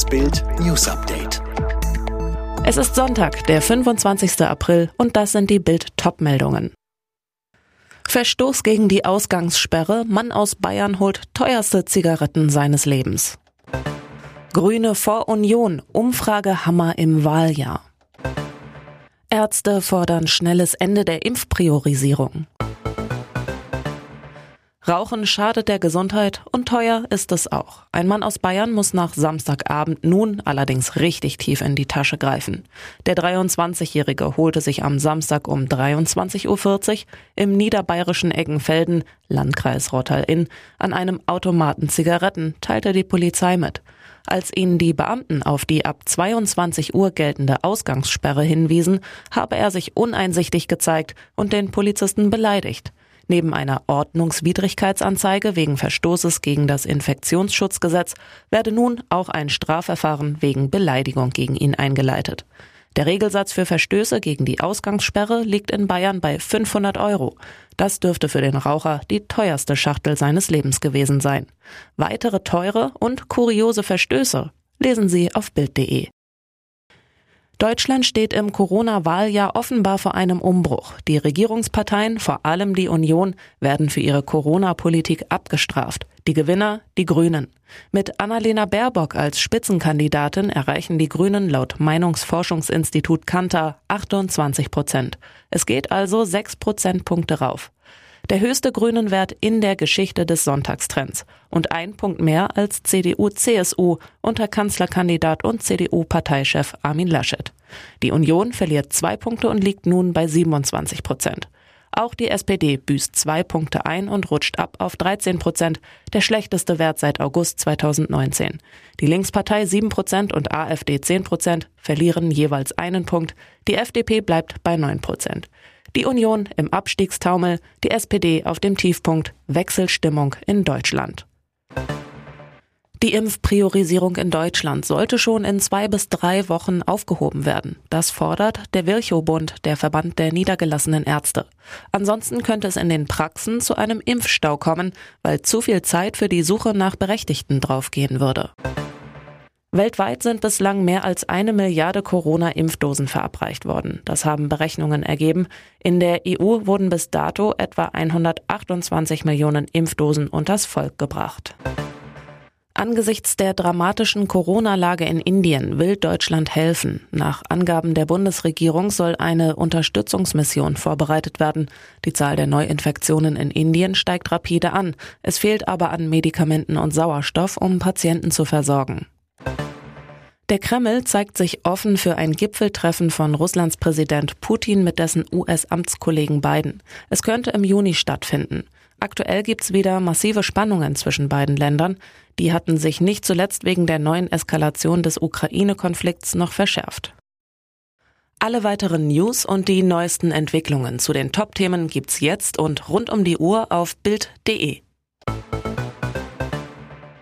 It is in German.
Das Bild News Update. Es ist Sonntag, der 25. April und das sind die Bild Topmeldungen. Verstoß gegen die Ausgangssperre, Mann aus Bayern holt teuerste Zigaretten seines Lebens. Grüne vor Union, Umfragehammer im Wahljahr. Ärzte fordern schnelles Ende der Impfpriorisierung. Rauchen schadet der Gesundheit und teuer ist es auch. Ein Mann aus Bayern muss nach Samstagabend nun allerdings richtig tief in die Tasche greifen. Der 23-Jährige holte sich am Samstag um 23.40 Uhr im niederbayerischen Eggenfelden, Landkreis Rottal-Inn, an einem Automaten Zigaretten, teilte die Polizei mit. Als ihn die Beamten auf die ab 22 Uhr geltende Ausgangssperre hinwiesen, habe er sich uneinsichtig gezeigt und den Polizisten beleidigt. Neben einer Ordnungswidrigkeitsanzeige wegen Verstoßes gegen das Infektionsschutzgesetz werde nun auch ein Strafverfahren wegen Beleidigung gegen ihn eingeleitet. Der Regelsatz für Verstöße gegen die Ausgangssperre liegt in Bayern bei 500 Euro. Das dürfte für den Raucher die teuerste Schachtel seines Lebens gewesen sein. Weitere teure und kuriose Verstöße lesen Sie auf Bild.de. Deutschland steht im Corona-Wahljahr offenbar vor einem Umbruch. Die Regierungsparteien, vor allem die Union, werden für ihre Corona-Politik abgestraft. Die Gewinner, die Grünen. Mit Annalena Baerbock als Spitzenkandidatin erreichen die Grünen laut Meinungsforschungsinstitut Kantar 28 Prozent. Es geht also sechs Prozentpunkte rauf. Der höchste grünen Wert in der Geschichte des Sonntagstrends und ein Punkt mehr als CDU-CSU unter Kanzlerkandidat und CDU-Parteichef Armin Laschet. Die Union verliert zwei Punkte und liegt nun bei 27 Prozent. Auch die SPD büßt zwei Punkte ein und rutscht ab auf 13 Prozent, der schlechteste Wert seit August 2019. Die Linkspartei 7 Prozent und AfD 10 Prozent verlieren jeweils einen Punkt. Die FDP bleibt bei 9 Prozent. Die Union im Abstiegstaumel, die SPD auf dem Tiefpunkt, Wechselstimmung in Deutschland. Die Impfpriorisierung in Deutschland sollte schon in zwei bis drei Wochen aufgehoben werden. Das fordert der Virchow-Bund, der Verband der niedergelassenen Ärzte. Ansonsten könnte es in den Praxen zu einem Impfstau kommen, weil zu viel Zeit für die Suche nach Berechtigten draufgehen würde. Weltweit sind bislang mehr als eine Milliarde Corona-Impfdosen verabreicht worden. Das haben Berechnungen ergeben. In der EU wurden bis dato etwa 128 Millionen Impfdosen unters Volk gebracht. Angesichts der dramatischen Corona-Lage in Indien will Deutschland helfen. Nach Angaben der Bundesregierung soll eine Unterstützungsmission vorbereitet werden. Die Zahl der Neuinfektionen in Indien steigt rapide an. Es fehlt aber an Medikamenten und Sauerstoff, um Patienten zu versorgen. Der Kreml zeigt sich offen für ein Gipfeltreffen von Russlands Präsident Putin mit dessen US-Amtskollegen Biden. Es könnte im Juni stattfinden. Aktuell gibt's wieder massive Spannungen zwischen beiden Ländern. Die hatten sich nicht zuletzt wegen der neuen Eskalation des Ukraine-Konflikts noch verschärft. Alle weiteren News und die neuesten Entwicklungen zu den Top-Themen gibt's jetzt und rund um die Uhr auf Bild.de.